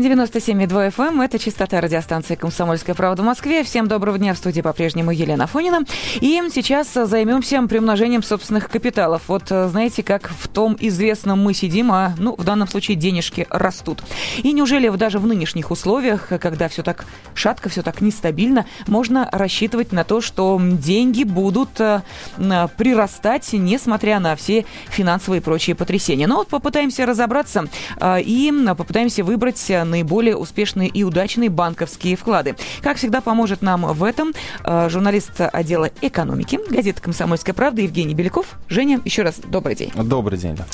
97,2 FM. Эм. Это частота радиостанции «Комсомольская правда» в Москве. Всем доброго дня. В студии по-прежнему Елена Фонина. И сейчас займемся приумножением собственных капиталов. Вот знаете, как в том известном мы сидим, а ну, в данном случае денежки растут. И неужели даже в нынешних условиях, когда все так шатко, все так нестабильно, можно рассчитывать на то, что деньги будут э, прирастать, несмотря на все финансовые и прочие потрясения? Но ну, вот попытаемся разобраться э, и попытаемся выбрать наиболее успешные и удачные банковские вклады. Как всегда, поможет нам в этом э, журналист отдела экономики газеты «Комсомольская правда» Евгений Беляков. Женя, еще раз добрый день. Добрый день, да.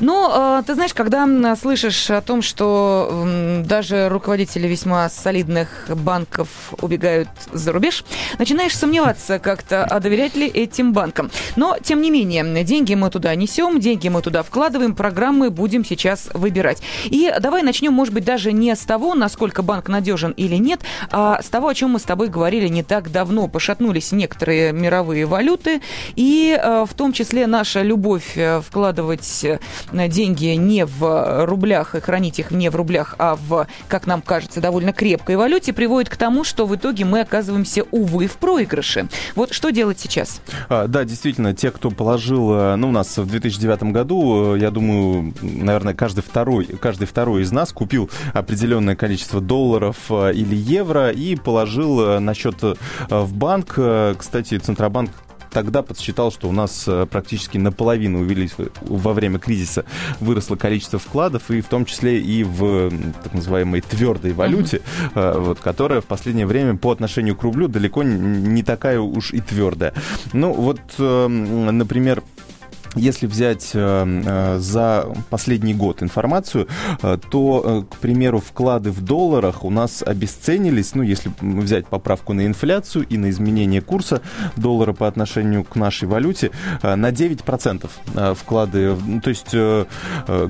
Ну, э, ты знаешь, когда слышишь о том, что даже руководители весьма солидных банков убегают за рубеж, начинаешь сомневаться как-то, а доверять ли этим банкам. Но, тем не менее, деньги мы туда несем, деньги мы туда вкладываем, программы будем сейчас выбирать. И давай начнем, может быть, даже не с того, насколько банк надежен или нет, а с того, о чем мы с тобой говорили не так давно. Пошатнулись некоторые мировые валюты, и э, в том числе наша любовь э, вкладывать э, деньги не в рублях и хранить их не в рублях, а в, как нам кажется, довольно крепкой валюте, приводит к тому, что в итоге мы оказываемся, увы, в проигрыше. Вот что делать сейчас? А, да, действительно, те, кто положил, ну, у нас в 2009 году, я думаю, наверное, каждый второй, каждый второй из нас купил определенное количество долларов э, или евро и положил э, на счет э, в банк. Кстати, Центробанк тогда подсчитал, что у нас практически наполовину увеличилось во время кризиса выросло количество вкладов, и в том числе и в так называемой твердой валюте, uh-huh. вот, которая в последнее время по отношению к рублю далеко не такая уж и твердая. Ну вот, например, если взять э, э, за последний год информацию, э, то, к примеру, вклады в долларах у нас обесценились, ну, если взять поправку на инфляцию и на изменение курса доллара по отношению к нашей валюте, на 9% вклады. Ну, то есть,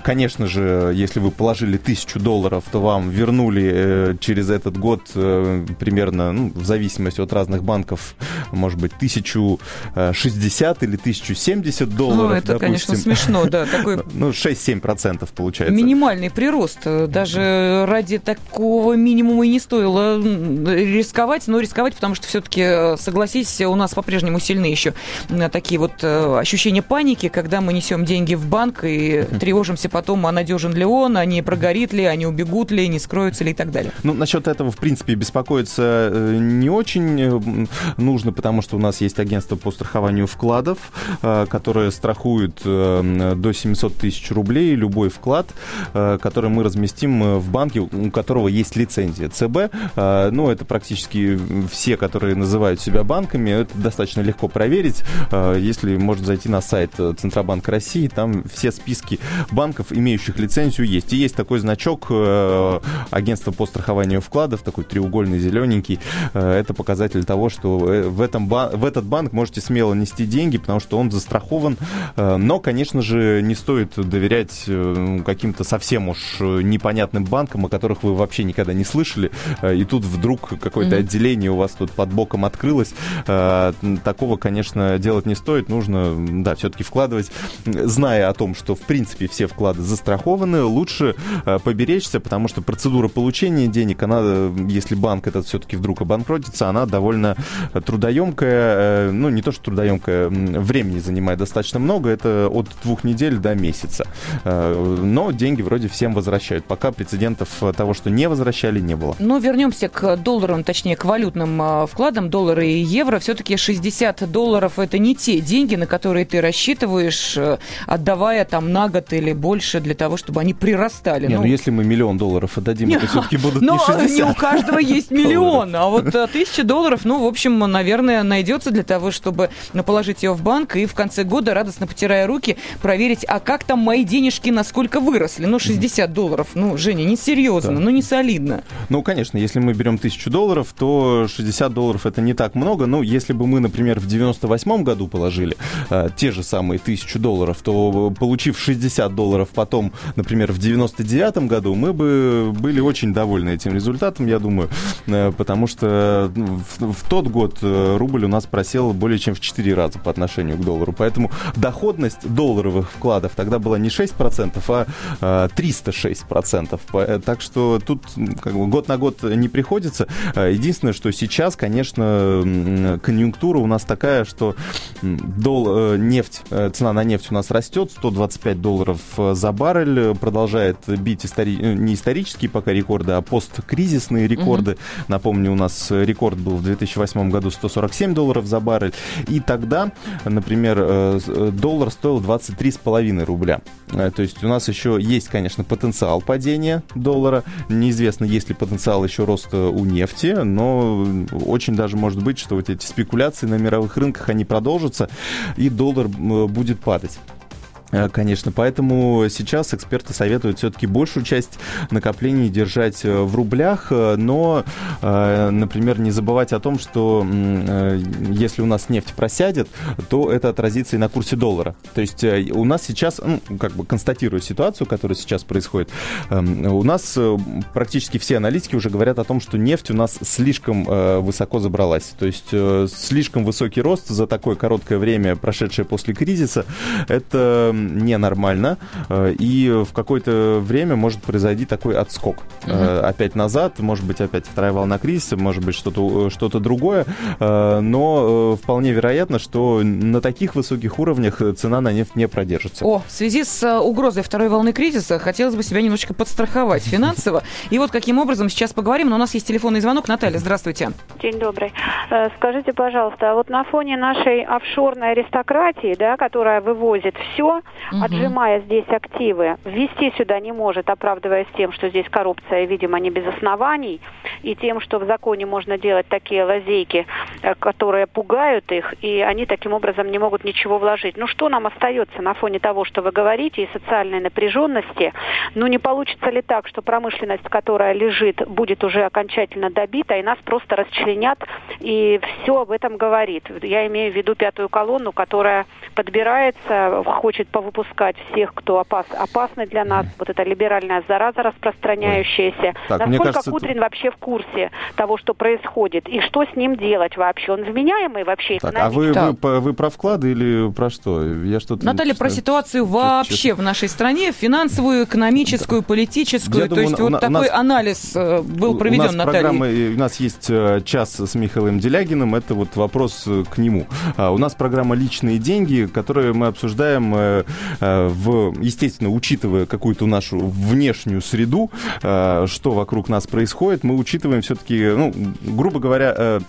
конечно же, если вы положили тысячу долларов, то вам вернули через этот год примерно, ну, в зависимости от разных банков, может быть, 1060 или 1070 долларов это, допустим, конечно, смешно, да. Такой... Ну, 6-7% получается. Минимальный прирост. Даже ради такого минимума и не стоило рисковать, но рисковать, потому что все-таки, согласись, у нас по-прежнему сильны еще такие вот э, ощущения паники, когда мы несем деньги в банк и тревожимся потом, а надежен ли он, а не прогорит ли, а не убегут ли, не скроются ли и так далее. Ну, насчет этого, в принципе, беспокоиться э, не очень э, нужно, потому что у нас есть агентство по страхованию вкладов, которое страхует страхует э, до 700 тысяч рублей любой вклад, э, который мы разместим э, в банке, у которого есть лицензия ЦБ. Ну, это практически все, которые называют себя банками. Это достаточно легко проверить. Если можно зайти на сайт Центробанка России, там все списки банков, имеющих лицензию, есть. И есть такой значок агентства по страхованию вкладов, такой треугольный, зелененький. Это показатель того, что в, этом, в этот банк можете смело нести деньги, потому что он застрахован Э, но, конечно же, не стоит доверять э, каким-то совсем уж непонятным банкам, о которых вы вообще никогда не слышали, э, и тут вдруг какое-то mm-hmm. отделение у вас тут под боком открылось. Такого, конечно, делать не стоит. Нужно, да, все-таки вкладывать, зная о том, что, в принципе, все вклады застрахованы, лучше поберечься, потому что процедура получения денег, она, если банк этот все-таки вдруг обанкротится, она довольно трудоемкая, ну, не то, что трудоемкая, времени занимает достаточно много, много, это от двух недель до месяца. Э, но деньги вроде всем возвращают. Пока прецедентов того, что не возвращали, не было. Ну, вернемся к долларам, точнее, к валютным а, вкладам, доллары и евро. Все-таки 60 долларов – это не те деньги, на которые ты рассчитываешь, э, отдавая там на год или больше для того, чтобы они прирастали. Не, ну, ну если мы миллион долларов отдадим, это все-таки будут но не 60 не у каждого есть миллион, а вот э, тысяча долларов, ну, в общем, наверное, наверное, найдется для того, чтобы положить ее в банк и в конце года, радостно потирая руки, проверить, а как там мои денежки насколько выросли. Ну, 60 долларов. Ну, Женя, не серьезно, да. ну, не солидно. Ну, конечно, если мы берем тысячу долларов, то 60 долларов это не так много. Ну, если бы мы, например, в 98 году положили э, те же самые тысячу долларов, то получив 60 долларов потом, например, в 99 году, мы бы были очень довольны этим результатом, я думаю, э, потому что ну, в, в тот год э, рубль у нас просел более чем в 4 раза по отношению к доллару. Поэтому доходность долларовых вкладов тогда была не 6%, а 306%. Э, так что тут как бы, год на год не приходится. Единственное, что сейчас, конечно, конъюнктура у нас такая, что дол, нефть, цена на нефть у нас растет, 125 долларов за баррель, продолжает бить истори... не исторические пока рекорды, а посткризисные рекорды. Угу. Напомню, у нас рекорд был в 2008 году 147 долларов за баррель. И тогда, например, э, э, доллар стоил 23,5 рубля. Э, то есть у нас еще есть, конечно, потенциал падения доллара. Неизвестно, есть ли потенциал еще роста у нефти, но очень даже может быть, что вот эти спекуляции на мировых рынках, они продолжатся, и доллар будет падать. Э, конечно, поэтому сейчас эксперты советуют все-таки большую часть накоплений держать э, в рублях, э, но, например, не забывать о том, что если у нас нефть просядет, то это отразится и на курсе доллара. То есть у нас сейчас, ну, как бы констатируя ситуацию, которая сейчас происходит, у нас практически все аналитики уже говорят о том, что нефть у нас слишком высоко забралась. То есть слишком высокий рост за такое короткое время, прошедшее после кризиса, это ненормально, э, и в какое-то время может произойти такой отскок. Угу. Опять назад, может быть, опять вторая волна кризиса, может быть, что-то что другое, но вполне вероятно, что на таких высоких уровнях цена на нефть не продержится. О, в связи с угрозой второй волны кризиса хотелось бы себя немножечко подстраховать финансово. И вот каким образом сейчас поговорим, но у нас есть телефонный звонок. Наталья, здравствуйте. День добрый. Скажите, пожалуйста, вот на фоне нашей офшорной аристократии, да, которая вывозит все, угу. отжимая здесь активы, ввести сюда не может, оправдываясь тем, что здесь коррупция, видимо, не без оснований, и тем, что в законе можно делать такие лазейки, э, которые пугают их, и они таким образом не могут ничего вложить. Ну что нам остается на фоне того, что вы говорите, и социальной напряженности? Ну не получится ли так, что промышленность, которая лежит, будет уже окончательно добита, и нас просто расчленят, и все об этом говорит? Я имею в виду пятую колонну, которая подбирается, хочет повыпускать всех, кто опас, опасный для нас, вот эта либеральная зараза распространяющаяся. Так, Насколько кажется, Кудрин вообще в курсе того, что происходит, и что с ним делать вообще? Он вменяемый вообще? Так, а вы, вы, вы про вклады или про что? Я что-то Наталья, про ситуацию вообще честно. в нашей стране, финансовую, экономическую, политическую. Я То думаю, есть вот такой нас, анализ э, был проведен, у нас Наталья. Программа, у нас есть э, час с Михаилом Делягиным, это вот вопрос э, к нему. А у нас программа «Личные деньги», которую мы обсуждаем в, естественно, учитывая какую-то нашу внешнюю среду, что вокруг нас происходит, мы учитываем все-таки, ну, грубо говоря,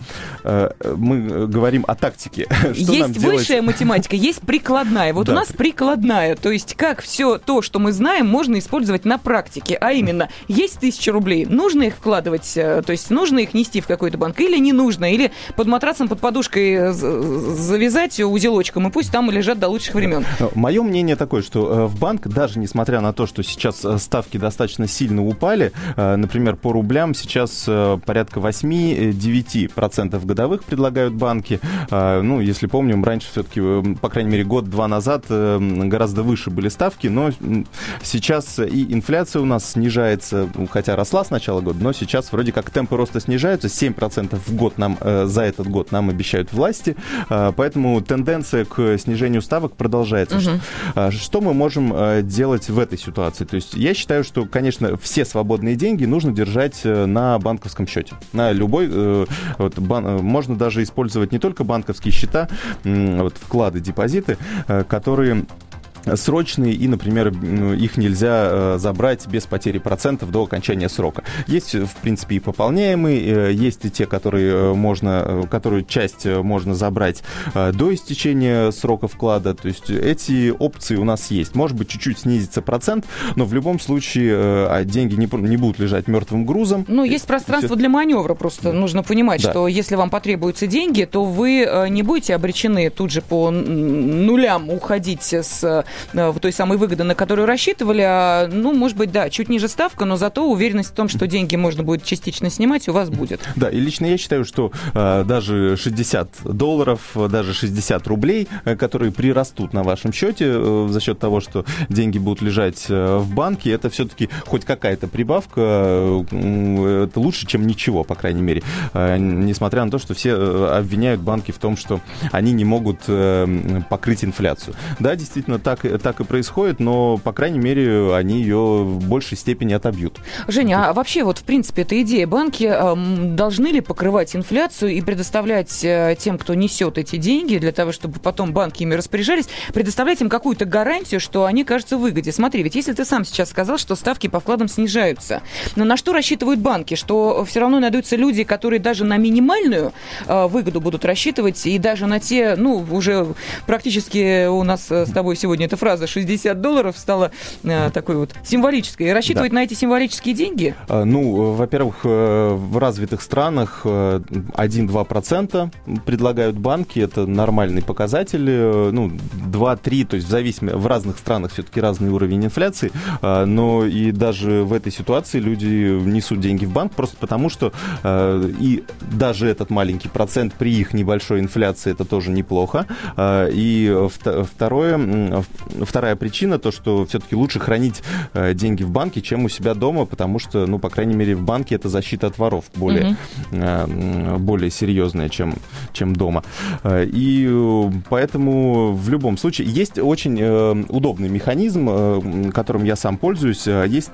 мы говорим о тактике. Что есть высшая математика, есть прикладная. Вот да. у нас прикладная, то есть как все то, что мы знаем, можно использовать на практике. А именно, есть тысяча рублей, нужно их вкладывать, э, то есть нужно их нести в какой-то банк или не нужно, или под матрасом, под подушкой э, завязать узелочком, и пусть там лежат до лучших времен. Мое мнение такое, что э, в банк, даже несмотря на то, что сейчас ставки достаточно сильно упали, например, по рублям сейчас порядка 8-9% годовых предлагают банки. Ну, если помним, раньше все-таки, по крайней мере, год-два назад гораздо выше были ставки, но сейчас и инфляция у нас снижается, ну, хотя росла с начала года, но сейчас вроде как темпы роста снижаются, 7% в год нам э, за этот год нам обещают власти, э, поэтому тенденция к снижению ставок продолжается. Угу. Что мы можем делать в этой ситуации? То есть я считаю, что, конечно, все свободные деньги нужно держать на банковском счете, на любой, вот, бан, можно даже использовать не только банковские счета, вот, вклады, депозиты, которые срочные, и, например, их нельзя забрать без потери процентов до окончания срока. Есть, в принципе, и пополняемые, есть и те, которые можно, которую часть можно забрать до истечения срока вклада. То есть эти опции у нас есть. Может быть, чуть-чуть снизится процент, но в любом случае а деньги не, не будут лежать мертвым грузом. Ну, есть пространство для маневра, просто нужно понимать, да. что если вам потребуются деньги, то вы не будете обречены тут же по нулям уходить с э, в той самой выгоды, на которую рассчитывали, а, ну, может быть, да, чуть ниже ставка, но зато уверенность в том, что деньги можно будет частично снимать, у вас будет. Да, и лично я считаю, что э, даже 60 долларов, даже 60 рублей, э, которые прирастут на вашем счете э, за счет того, что деньги будут лежать э, в банке, это все-таки хоть какая-то прибавка, э, это лучше, чем ничего, по крайней мере. Э, несмотря на то, что все э, обвиняют банки в том, что они не могут э, покрыть инфляцию. Да, действительно, так, так и происходит, но, по крайней мере, они ее в большей степени отобьют. Женя, а вообще вот, в принципе, эта идея, банки э, должны ли покрывать инфляцию и предоставлять э, тем, кто несет эти деньги, для того, чтобы потом банки ими распоряжались, предоставлять им какую-то гарантию, что они кажутся в выгоде? Смотри, ведь если ты сам сейчас сказал, что ставки по вкладам снижаются, но на что рассчитывают банки? Что все равно найдутся люди, которые даже на минимальную э, выгоду будут рассчитывать, и даже на те, ну, уже практически у нас э, с тобой сегодня эта фраза 60 долларов стала э, такой вот символической. И рассчитывать да. на эти символические деньги? А, ну, во-первых, э, в развитых странах 1-2% предлагают банки, это нормальный показатель, ну, 2-3, то есть в зависимости, в разных странах все-таки разный уровень инфляции, но и даже в этой ситуации люди несут деньги в банк просто потому, что и даже этот маленький процент при их небольшой инфляции это тоже неплохо, и второе, вторая причина, то, что все-таки лучше хранить э, деньги в банке, чем у себя дома, потому что, ну, по крайней мере, в банке это защита от воров более, mm-hmm. более серьезная, чем, чем дома. Э, и поэтому в любом случае есть очень удобный механизм, которым я сам пользуюсь. Есть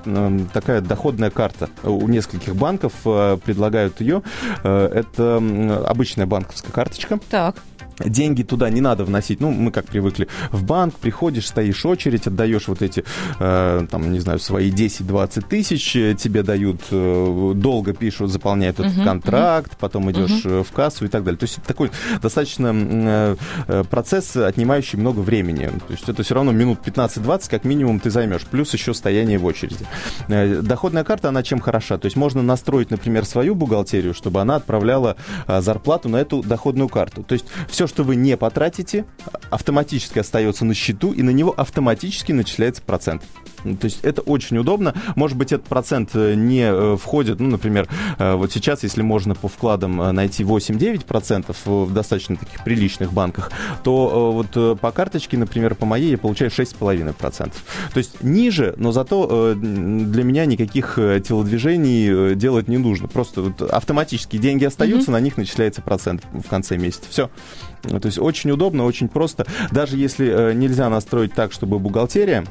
такая доходная карта. У нескольких банков предлагают ее. Это обычная банковская карточка. Так деньги туда не надо вносить. Ну, мы как привыкли. В банк приходишь, стоишь очередь, отдаешь вот эти, э, там, не знаю, свои 10-20 тысяч, э, тебе дают, э, долго пишут, заполняют этот uh-huh, контракт, uh-huh. потом идешь uh-huh. в кассу и так далее. То есть это такой достаточно э, э, процесс, отнимающий много времени. То есть это все равно минут 15-20 как минимум ты займешь, плюс еще стояние в очереди. Э, доходная карта, она чем хороша? То есть можно настроить, например, свою бухгалтерию, чтобы она отправляла э, зарплату на эту доходную карту. То есть все, что вы не потратите, автоматически остается на счету, и на него автоматически начисляется процент. То есть это очень удобно. Может быть, этот процент э, не э, входит, ну, например, э, вот сейчас, если можно по вкладам найти 8-9% в достаточно таких приличных банках, то вот по карточке, например, по моей я получаю 6,5%. То есть ниже, но зато для меня никаких телодвижений делать не нужно. Просто вот автоматически деньги остаются, mm-hmm. на них начисляется процент в конце месяца. Все. То есть очень удобно, очень просто. Даже если нельзя настроить так, чтобы бухгалтерия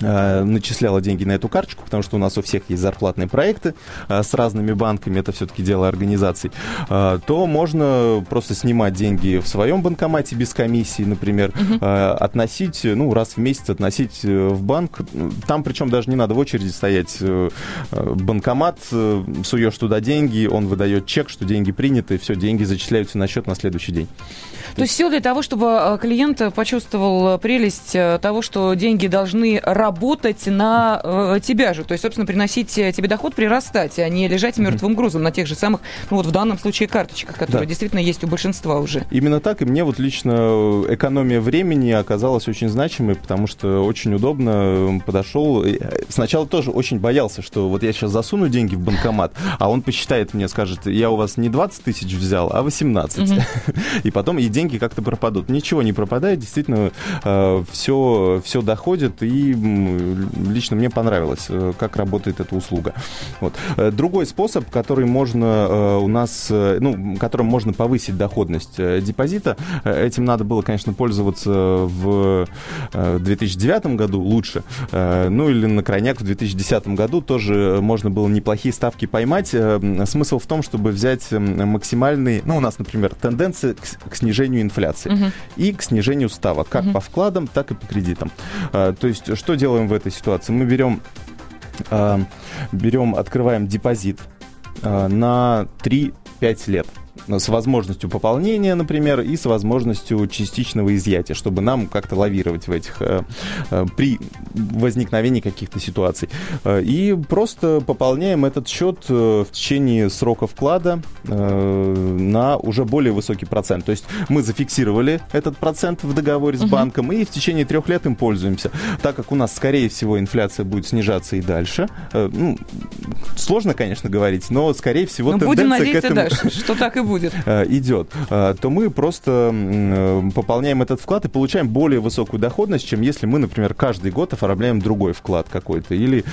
начисляла деньги на эту карточку, потому что у нас у всех есть зарплатные проекты э, с разными банками, это все-таки дело организаций, э, то можно просто снимать деньги в своем банкомате без комиссии, например, угу. относить, ну, раз в месяц относить в банк. Там причем даже не надо в очереди стоять. Банкомат, суешь туда деньги, он выдает чек, что деньги приняты, все, деньги зачисляются на счет на следующий день. То есть все для того, чтобы клиент почувствовал прелесть того, что деньги должны работать работать на э, тебя же, то есть, собственно, приносить э, тебе доход, прирастать, а не лежать мертвым грузом на тех же самых, ну вот в данном случае карточках, которые да. действительно есть у большинства уже. Именно так, и мне вот лично э, экономия времени оказалась очень значимой, потому что очень удобно э, подошел. Сначала тоже очень боялся, что вот я сейчас засуну деньги в банкомат, а он посчитает мне, скажет, я у вас не 20 тысяч взял, а 18. Угу. И потом и деньги как-то пропадут. Ничего не пропадает, действительно, все, все доходит, и лично мне понравилось, как работает эта услуга. Вот. Другой способ, который можно у нас, ну, которым можно повысить доходность депозита, этим надо было, конечно, пользоваться в 2009 году лучше, ну или на крайняк в 2010 году тоже можно было неплохие ставки поймать. Смысл в том, чтобы взять максимальный, ну, у нас, например, тенденция к, снижению инфляции угу. и к снижению ставок, как угу. по вкладам, так и по кредитам. То есть, что делаем в этой ситуации? Мы берем, берем открываем депозит на 3-5 лет с возможностью пополнения, например, и с возможностью частичного изъятия, чтобы нам как-то лавировать в этих э, э, при возникновении каких-то ситуаций. Э, и просто пополняем этот счет в течение срока вклада на уже более высокий процент. То есть мы зафиксировали этот процент в договоре с банком и в течение трех лет им пользуемся. Так как у нас, скорее всего, инфляция будет снижаться и дальше. Ну, сложно, конечно, говорить, но, скорее всего, но тенденция будем надеяться, к этому... да, что так и будет. Э, идет, э, то мы просто э, пополняем этот вклад и получаем более высокую доходность, чем если мы, например, каждый год оформляем другой вклад какой-то. Или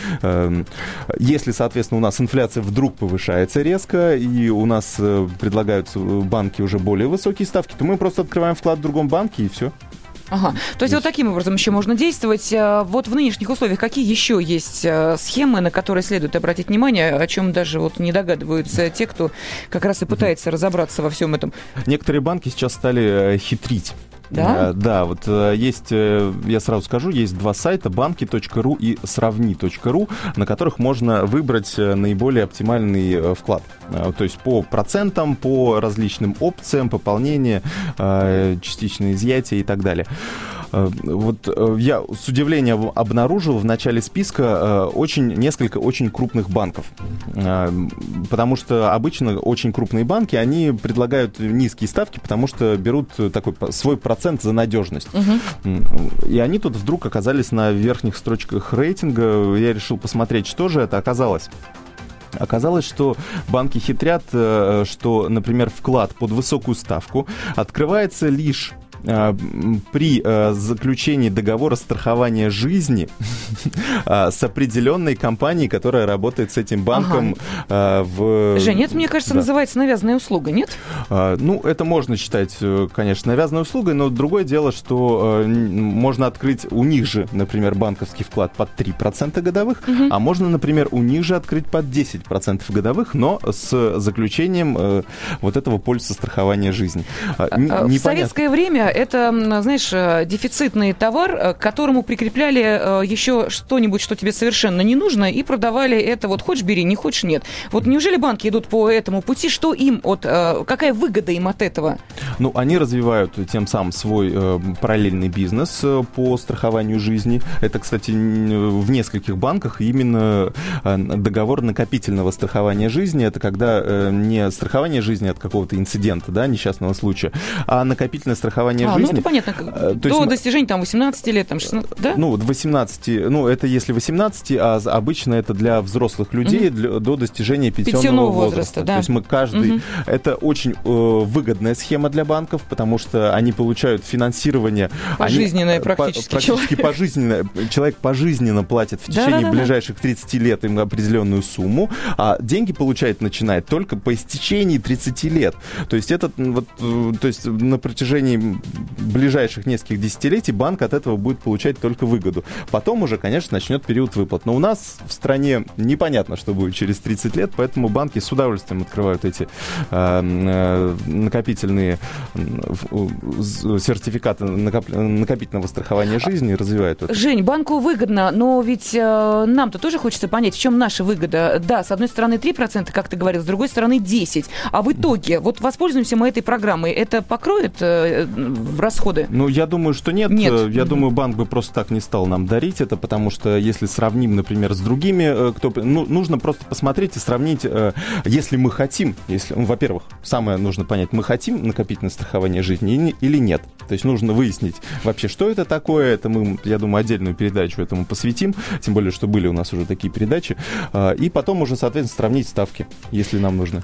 если, соответственно, у нас инфляция вдруг повышается резко, и у нас предлагаются банки уже более высокие ставки, то мы просто открываем вклад в другом банке и все. Ага. То есть вот таким образом еще можно действовать. Э, вот в нынешних условиях какие еще есть э, схемы, на которые следует обратить внимание, о чем даже вот не догадываются те, кто как раз и пытается разобраться во всем этом? Некоторые банки сейчас стали э, хитрить. Да? Да, вот есть, я сразу скажу, есть два сайта, банки.ру и сравни.ру, на которых можно выбрать наиболее оптимальный вклад. То есть по процентам, по различным опциям, пополнения, частичное изъятие и так далее. Э, вот э, я с удивлением обнаружил в начале списка э, очень, несколько очень крупных банков. Потому что обычно очень крупные банки, они предлагают низкие ставки, потому что берут такой свой процент за надежность. Угу. И они тут вдруг оказались на верхних строчках рейтинга. Я решил посмотреть, что же это оказалось. Оказалось, что банки хитрят, что, например, вклад под высокую ставку открывается лишь при э, заключении договора страхования жизни э, с определенной компанией, которая работает с этим банком ага. в... Женя, это, мне кажется, да. называется навязанная услуга, нет? Ну, это можно считать, конечно, навязанной услугой, но другое дело, что можно открыть у них же, например, банковский вклад под 3% годовых, угу. а можно, например, у них же открыть под 10% годовых, но с заключением вот этого полиса страхования жизни. В советское время это, знаешь, э, дефицитный товар, э, к которому прикрепляли э, еще что-нибудь, что тебе совершенно не нужно, и продавали это вот хочешь бери, не хочешь нет. Вот неужели банки идут по этому пути? Что им от, какая выгода им от этого? Ну, они развивают тем самым свой параллельный бизнес по страхованию жизни. Это, кстати, в нескольких банках именно договор накопительного страхования жизни. Это когда не страхование жизни от какого-то инцидента, да, несчастного случая, а накопительное страхование страхования а, жизни. Ну, это понятно. Э, то До есть, достижения там 18 лет, там 16, да? Ну, 18, ну, это если 18, а обычно это для взрослых людей угу. для, до достижения пенсионного, пенсионного возраста. возраста да. То есть мы каждый... Угу. Это очень э, выгодная схема для банков, потому что они получают финансирование... Пожизненное они, практически. По, практически человек. пожизненное. Человек пожизненно платит в течение да, да, ближайших 30 лет им определенную сумму, а деньги получает начинает только по истечении 30 лет. То есть это вот, э, то есть на протяжении ближайших нескольких десятилетий банк от этого будет получать только выгоду. Потом уже, конечно, начнет период выплат. Но у нас в стране непонятно, что будет через 30 лет, поэтому банки с удовольствием открывают эти э, э, накопительные э, сертификаты накоп, накопительного страхования жизни и развивают это. Жень, банку выгодно, но ведь э, нам-то тоже хочется понять, в чем наша выгода. Да, с одной стороны 3%, как ты говорил, с другой стороны 10%. А в итоге, вот воспользуемся мы этой программой, это покроет э, в расходы? Ну, я думаю, что нет. нет. Я mm-hmm. думаю, банк бы просто так не стал нам дарить это, потому что если сравним, например, с другими, э, кто... Ну, нужно просто посмотреть и сравнить, э, если мы хотим, если, ну, во-первых, самое нужно понять, мы хотим накопительное страхование жизни или нет. То есть нужно выяснить вообще, что это такое. Это мы, я думаю, отдельную передачу этому посвятим, тем более, что были у нас уже такие передачи. Э, и потом уже, соответственно, сравнить ставки, если нам нужно.